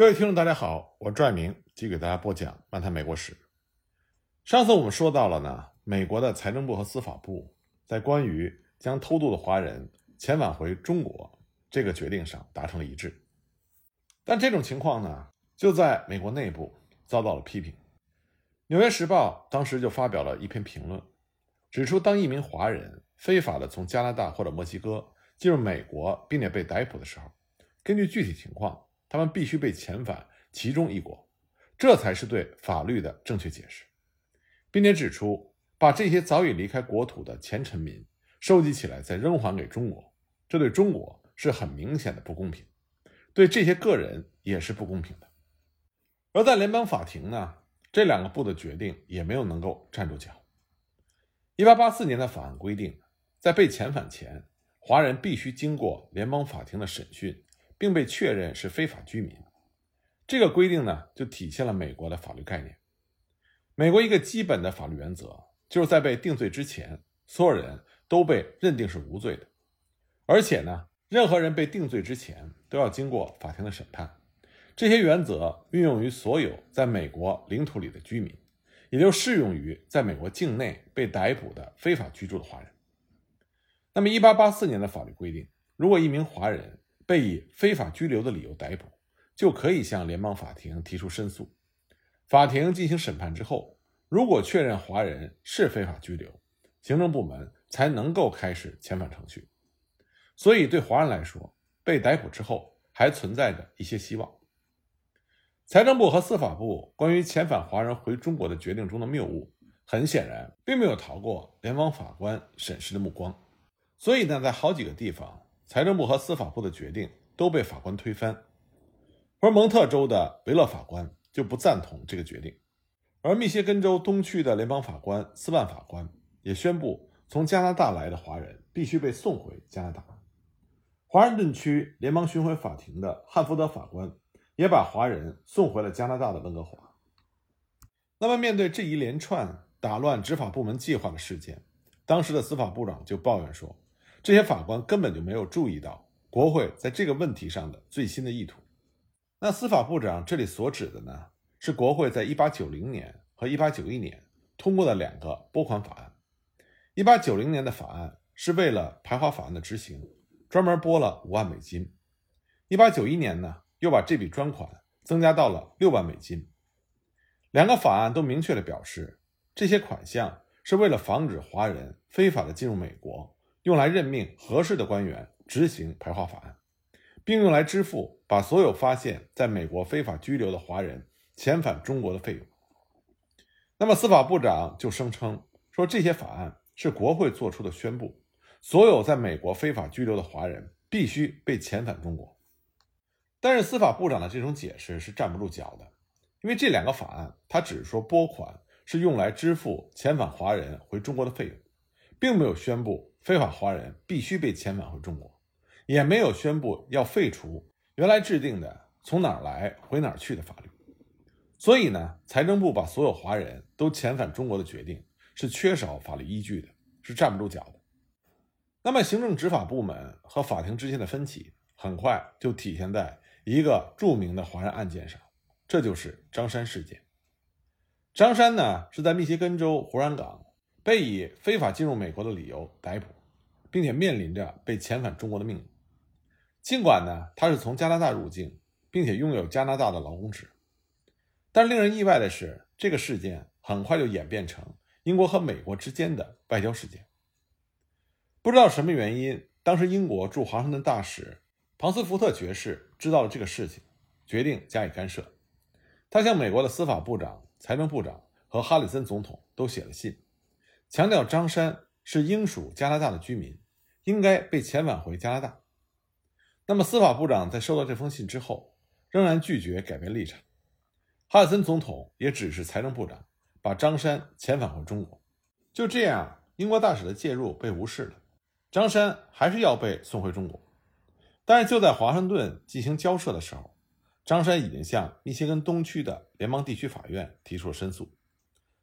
各位听众，大家好，我是拽明，继续给大家播讲《漫谈美国史》。上次我们说到了呢，美国的财政部和司法部在关于将偷渡的华人遣返回中国这个决定上达成了一致，但这种情况呢，就在美国内部遭到了批评。《纽约时报》当时就发表了一篇评论，指出当一名华人非法的从加拿大或者墨西哥进入美国，并且被逮捕的时候，根据具体情况。他们必须被遣返其中一国，这才是对法律的正确解释，并且指出把这些早已离开国土的前臣民收集起来再扔还给中国，这对中国是很明显的不公平，对这些个人也是不公平的。而在联邦法庭呢，这两个部的决定也没有能够站住脚。一八八四年的法案规定，在被遣返前，华人必须经过联邦法庭的审讯。并被确认是非法居民，这个规定呢，就体现了美国的法律概念。美国一个基本的法律原则，就是在被定罪之前，所有人都被认定是无罪的。而且呢，任何人被定罪之前，都要经过法庭的审判。这些原则运用于所有在美国领土里的居民，也就适用于在美国境内被逮捕的非法居住的华人。那么，一八八四年的法律规定，如果一名华人，被以非法拘留的理由逮捕，就可以向联邦法庭提出申诉。法庭进行审判之后，如果确认华人是非法拘留，行政部门才能够开始遣返程序。所以，对华人来说，被逮捕之后还存在着一些希望。财政部和司法部关于遣返华人回中国的决定中的谬误，很显然并没有逃过联邦法官审视的目光。所以呢，在好几个地方。财政部和司法部的决定都被法官推翻，而蒙特州的维勒法官就不赞同这个决定，而密歇根州东区的联邦法官斯万法官也宣布，从加拿大来的华人必须被送回加拿大。华盛顿区联邦巡回法庭的汉福德法官也把华人送回了加拿大的温哥华。那么，面对这一连串打乱执法部门计划的事件，当时的司法部长就抱怨说。这些法官根本就没有注意到国会在这个问题上的最新的意图。那司法部长这里所指的呢，是国会在1890年和1891年通过的两个拨款法案。1890年的法案是为了排华法案的执行，专门拨了五万美金。1891年呢，又把这笔专款增加到了六万美金。两个法案都明确的表示，这些款项是为了防止华人非法的进入美国。用来任命合适的官员执行排华法案，并用来支付把所有发现在美国非法拘留的华人遣返中国的费用。那么，司法部长就声称说，这些法案是国会做出的宣布，所有在美国非法拘留的华人必须被遣返中国。但是，司法部长的这种解释是站不住脚的，因为这两个法案，他只是说拨款是用来支付遣返华人回中国的费用，并没有宣布。非法华人必须被遣返回中国，也没有宣布要废除原来制定的从哪儿来回哪儿去的法律。所以呢，财政部把所有华人都遣返中国的决定是缺少法律依据的，是站不住脚的。那么，行政执法部门和法庭之间的分歧很快就体现在一个著名的华人案件上，这就是张山事件。张山呢，是在密歇根州胡兰港。被以非法进入美国的理由逮捕，并且面临着被遣返中国的命运。尽管呢，他是从加拿大入境，并且拥有加拿大的劳工纸，但令人意外的是，这个事件很快就演变成英国和美国之间的外交事件。不知道什么原因，当时英国驻华盛顿大使庞斯福特爵士知道了这个事情，决定加以干涉。他向美国的司法部长、财政部长和哈里森总统都写了信。强调张山是英属加拿大的居民，应该被遣返回加拿大。那么，司法部长在收到这封信之后，仍然拒绝改变立场。哈里森总统也指示财政部长把张山遣返回中国。就这样，英国大使的介入被无视了，张山还是要被送回中国。但是，就在华盛顿进行交涉的时候，张山已经向密歇根东区的联邦地区法院提出了申诉。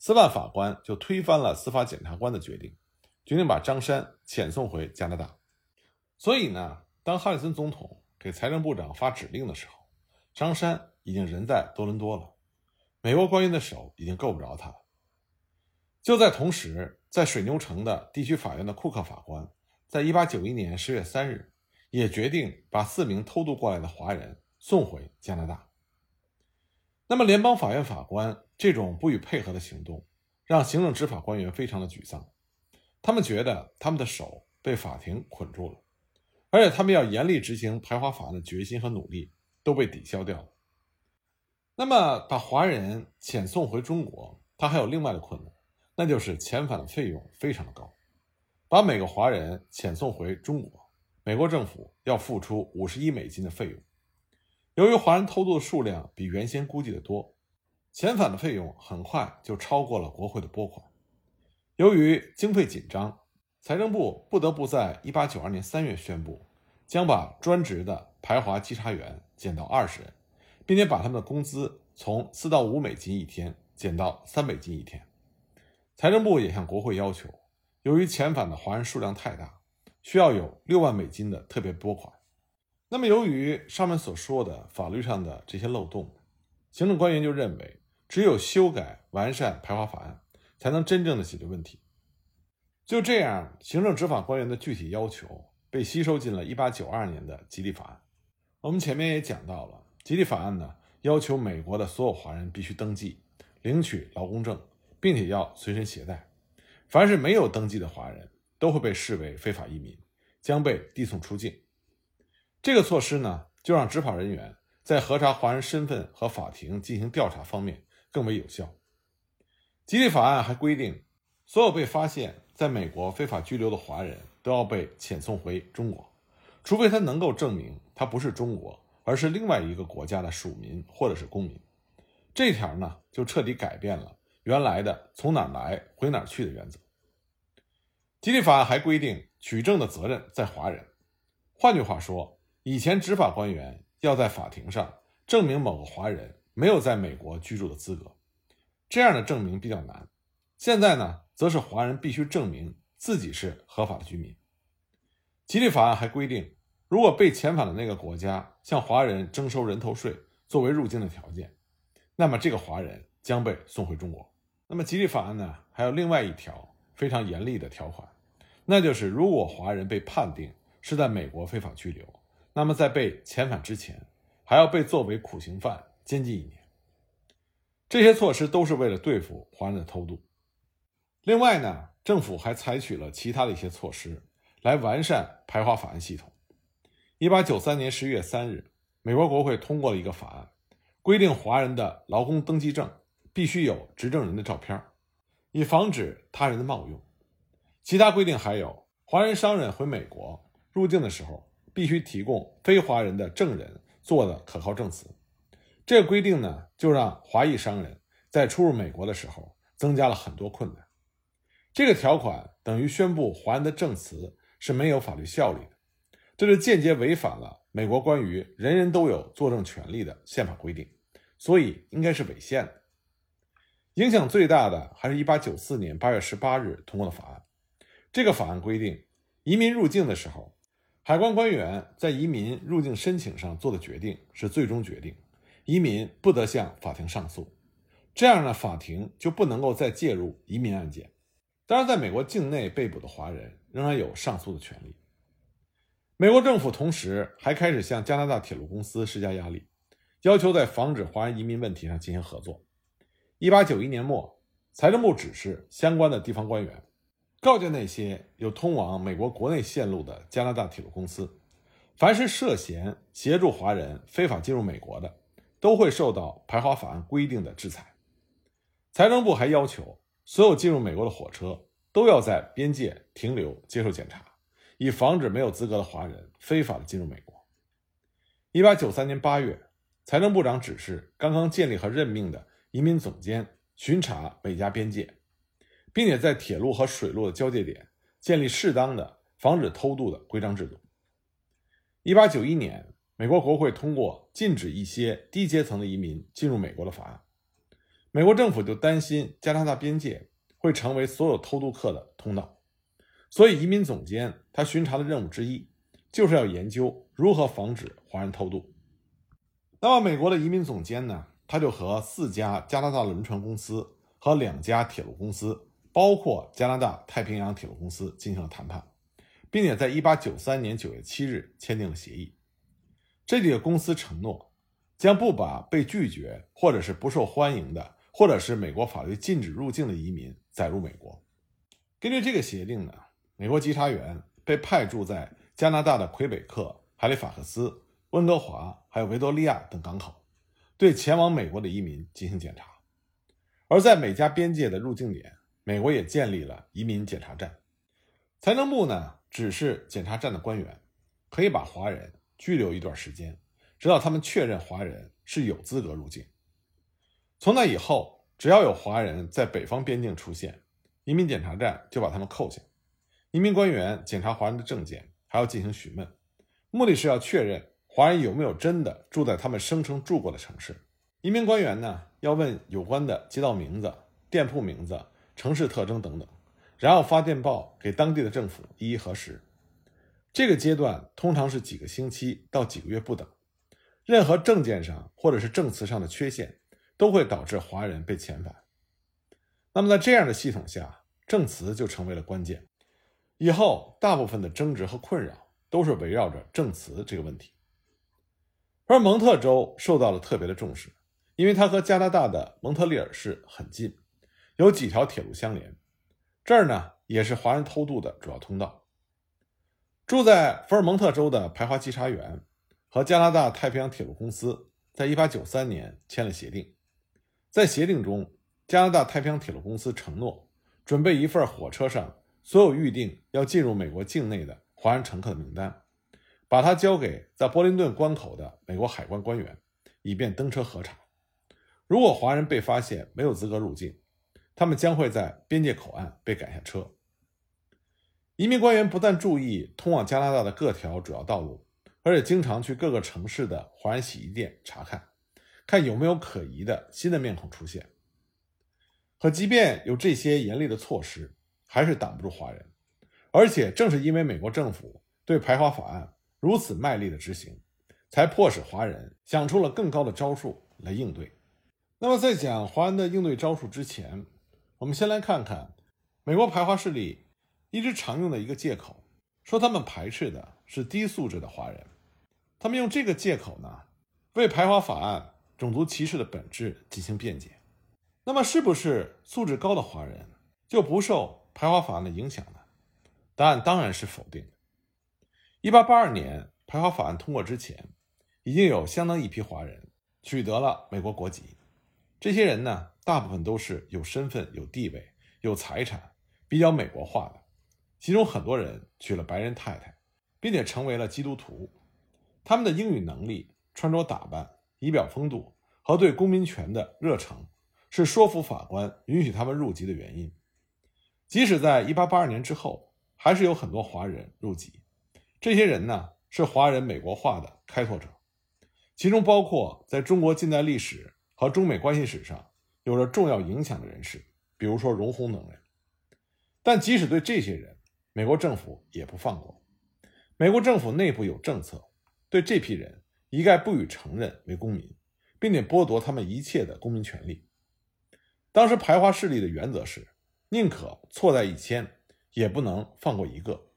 司法法官就推翻了司法检察官的决定，决定把张山遣送回加拿大。所以呢，当哈里森总统给财政部长发指令的时候，张山已经人在多伦多了，美国官员的手已经够不着他了。就在同时，在水牛城的地区法院的库克法官，在一八九一年十月三日，也决定把四名偷渡过来的华人送回加拿大。那么，联邦法院法官这种不予配合的行动，让行政执法官员非常的沮丧。他们觉得他们的手被法庭捆住了，而且他们要严厉执行排华法案的决心和努力都被抵消掉了。那么，把华人遣送回中国，他还有另外的困难，那就是遣返的费用非常的高。把每个华人遣送回中国，美国政府要付出五十一美金的费用。由于华人偷渡的数量比原先估计的多，遣返的费用很快就超过了国会的拨款。由于经费紧张，财政部不得不在1892年3月宣布，将把专职的排华稽查员减到二十人，并且把他们的工资从四到五美金一天减到三美金一天。财政部也向国会要求，由于遣返的华人数量太大，需要有六万美金的特别拨款。那么，由于上面所说的法律上的这些漏洞，行政官员就认为，只有修改完善排华法案，才能真正的解决问题。就这样，行政执法官员的具体要求被吸收进了1892年的吉利法案。我们前面也讲到了，吉利法案呢，要求美国的所有华人必须登记领取劳工证，并且要随身携带。凡是没有登记的华人，都会被视为非法移民，将被递送出境。这个措施呢，就让执法人员在核查华人身份和法庭进行调查方面更为有效。吉利法案还规定，所有被发现在美国非法居留的华人都要被遣送回中国，除非他能够证明他不是中国，而是另外一个国家的属民或者是公民。这条呢，就彻底改变了原来的从哪来回哪去的原则。吉利法案还规定，取证的责任在华人。换句话说，以前执法官员要在法庭上证明某个华人没有在美国居住的资格，这样的证明比较难。现在呢，则是华人必须证明自己是合法的居民。吉利法案还规定，如果被遣返的那个国家向华人征收人头税作为入境的条件，那么这个华人将被送回中国。那么吉利法案呢，还有另外一条非常严厉的条款，那就是如果华人被判定是在美国非法拘留。那么，在被遣返之前，还要被作为苦刑犯监禁一年。这些措施都是为了对付华人的偷渡。另外呢，政府还采取了其他的一些措施，来完善排华法案系统。一八九三年十一月三日，美国国会通过了一个法案，规定华人的劳工登记证必须有执证人的照片，以防止他人的冒用。其他规定还有，华人商人回美国入境的时候。必须提供非华人的证人做的可靠证词，这个规定呢，就让华裔商人在出入美国的时候增加了很多困难。这个条款等于宣布华人的证词是没有法律效力的，这就间接违反了美国关于人人都有作证权利的宪法规定，所以应该是违宪的。影响最大的还是一八九四年八月十八日通过的法案。这个法案规定，移民入境的时候。海关官员在移民入境申请上做的决定是最终决定，移民不得向法庭上诉。这样呢，法庭就不能够再介入移民案件。当然，在美国境内被捕的华人仍然有上诉的权利。美国政府同时还开始向加拿大铁路公司施加压力，要求在防止华人移民问题上进行合作。一八九一年末，财政部指示相关的地方官员。告诫那些有通往美国国内线路的加拿大铁路公司，凡是涉嫌协助华人非法进入美国的，都会受到排华法案规定的制裁。财政部还要求所有进入美国的火车都要在边界停留接受检查，以防止没有资格的华人非法的进入美国。一八九三年八月，财政部长指示刚刚建立和任命的移民总监巡查美加边界。并且在铁路和水路的交界点建立适当的防止偷渡的规章制度。一八九一年，美国国会通过禁止一些低阶层的移民进入美国的法案。美国政府就担心加拿大边界会成为所有偷渡客的通道，所以移民总监他巡查的任务之一就是要研究如何防止华人偷渡。那么，美国的移民总监呢，他就和四家加拿大轮船公司和两家铁路公司，包括加拿大太平洋铁路公司进行了谈判，并且在1893年9月7日签订了协议。这几个公司承诺，将不把被拒绝或者是不受欢迎的，或者是美国法律禁止入境的移民载入美国。根据这个协定呢，美国稽查员被派驻在加拿大的魁北克、哈利法克斯、温哥华还有维多利亚等港口，对前往美国的移民进行检查。而在每家边界的入境点，美国也建立了移民检查站。财政部呢，指示检查站的官员，可以把华人拘留一段时间，直到他们确认华人是有资格入境。从那以后，只要有华人在北方边境出现，移民检查站就把他们扣下。移民官员检查华人的证件，还要进行询问，目的是要确认华人有没有真的住在他们声称住过的城市。移民官员呢，要问有关的街道名字、店铺名字、城市特征等等，然后发电报给当地的政府一一核实。这个阶段通常是几个星期到几个月不等。任何证件上或者是证词上的缺陷，都会导致华人被遣返。那么在这样的系统下，证词就成为了关键。以后大部分的争执和困扰都是围绕着证词这个问题。而蒙特州受到了特别的重视，因为它和加拿大的蒙特利尔市很近，有几条铁路相连。这儿呢，也是华人偷渡的主要通道。住在福尔蒙特州的排华稽查员和加拿大太平洋铁路公司在1893年签了协定，在协定中，加拿大太平洋铁路公司承诺准备一份火车上所有预定要进入美国境内的华人乘客的名单，把它交给在波林顿关口的美国海关官员，以便登车核查。如果华人被发现没有资格入境，他们将会在边界口岸被赶下车。移民官员不但注意通往加拿大的各条主要道路，而且经常去各个城市的华人洗衣店查看，看有没有可疑的新的面孔出现。可即便有这些严厉的措施，还是挡不住华人。而且正是因为美国政府对排华法案如此卖力的执行，才迫使华人想出了更高的招数来应对。那么，在讲华人的应对招数之前，我们先来看看美国排华势力。一直常用的一个借口，说他们排斥的是低素质的华人。他们用这个借口呢，为排华法案种族歧视的本质进行辩解。那么，是不是素质高的华人就不受排华法案的影响呢？答案当然是否定的。一八八二年排华法案通过之前，已经有相当一批华人取得了美国国籍。这些人呢，大部分都是有身份、有地位、有财产，比较美国化的。其中很多人娶了白人太太，并且成为了基督徒。他们的英语能力、穿着打扮、仪表风度和对公民权的热诚，是说服法官允许他们入籍的原因。即使在1882年之后，还是有很多华人入籍。这些人呢，是华人美国化的开拓者，其中包括在中国近代历史和中美关系史上有着重要影响的人士，比如说容闳等人。但即使对这些人，美国政府也不放过，美国政府内部有政策，对这批人一概不予承认为公民，并且剥夺他们一切的公民权利。当时排华势力的原则是，宁可错在一千，也不能放过一个。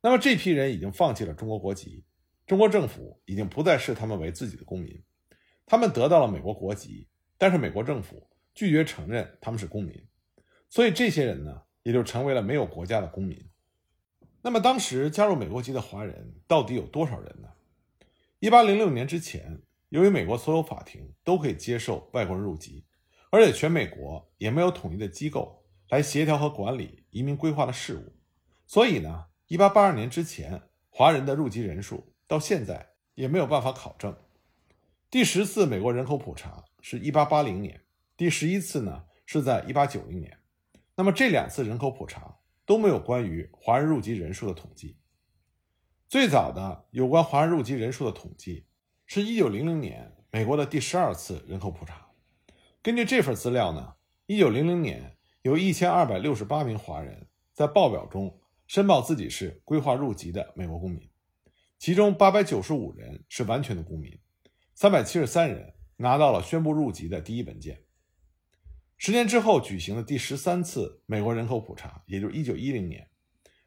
那么这批人已经放弃了中国国籍，中国政府已经不再视他们为自己的公民，他们得到了美国国籍，但是美国政府拒绝承认他们是公民，所以这些人呢？也就成为了没有国家的公民。那么，当时加入美国籍的华人到底有多少人呢？一八零六年之前，由于美国所有法庭都可以接受外国人入籍，而且全美国也没有统一的机构来协调和管理移民规划的事务，所以呢，一八八二年之前华人的入籍人数到现在也没有办法考证。第十次美国人口普查是一八八零年，第十一次呢是在一八九零年。那么这两次人口普查都没有关于华人入籍人数的统计。最早的有关华人入籍人数的统计是一九零零年美国的第十二次人口普查。根据这份资料呢，一九零零年有一千二百六十八名华人在报表中申报自己是规划入籍的美国公民，其中八百九十五人是完全的公民，三百七十三人拿到了宣布入籍的第一文件。十年之后举行的第十三次美国人口普查，也就是一九一零年，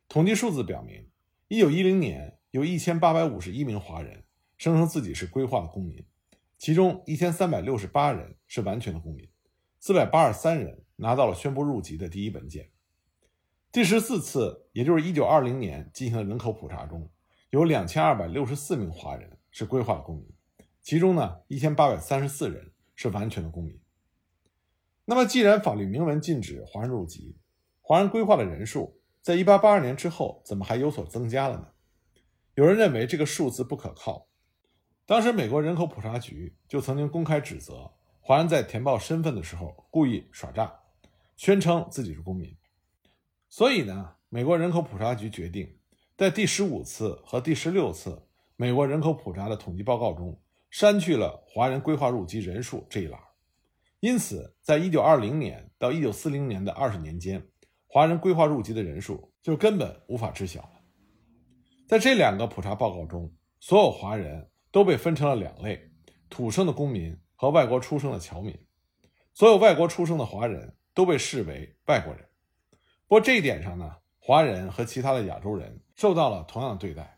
统计数字表明，一九一零年有一千八百五十一名华人声称自己是规划的公民，其中一千三百六十八人是完全的公民，四百八十三人拿到了宣布入籍的第一文件。第十四次，也就是一九二零年进行的人口普查中，有两千二百六十四名华人是规划的公民，其中呢一千八百三十四人是完全的公民。那么，既然法律明文禁止华人入籍，华人规划的人数在一八八二年之后怎么还有所增加了呢？有人认为这个数字不可靠。当时，美国人口普查局就曾经公开指责华人在填报身份的时候故意耍诈，宣称自己是公民。所以呢，美国人口普查局决定在第十五次和第十六次美国人口普查的统计报告中删去了华人规划入籍人数这一栏。因此，在一九二零年到一九四零年的二十年间，华人规划入籍的人数就根本无法知晓了。在这两个普查报告中，所有华人都被分成了两类：土生的公民和外国出生的侨民。所有外国出生的华人都被视为外国人。不过这一点上呢，华人和其他的亚洲人受到了同样的对待。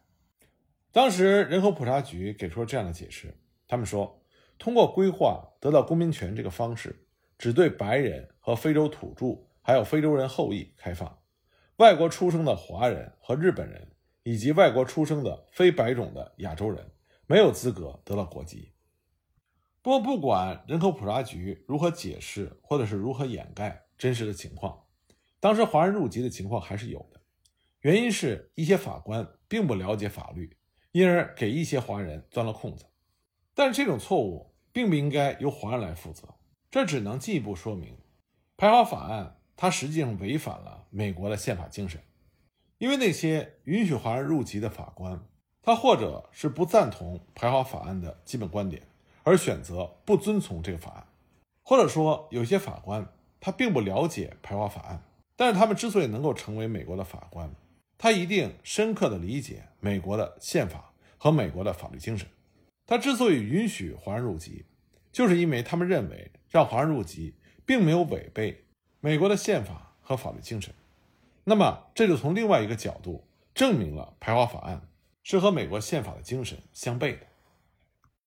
当时人口普查局给出了这样的解释，他们说，通过规划得到公民权这个方式，只对白人和非洲土著还有非洲人后裔开放，外国出生的华人和日本人以及外国出生的非白种的亚洲人没有资格得到国籍。不过，不管人口普查局如何解释或者是如何掩盖真实的情况。当时华人入籍的情况还是有的，原因是一些法官并不了解法律，因而给一些华人钻了空子。但这种错误并不应该由华人来负责，这只能进一步说明排华法案它实际上违反了美国的宪法精神。因为那些允许华人入籍的法官，他或者是不赞同排华法案的基本观点，而选择不遵从这个法案，或者说有些法官他并不了解排华法案。但是他们之所以能够成为美国的法官，他一定深刻的理解美国的宪法和美国的法律精神。他之所以允许华人入籍，就是因为他们认为让华人入籍并没有违背美国的宪法和法律精神。那么这就从另外一个角度证明了排华法案是和美国宪法的精神相悖的。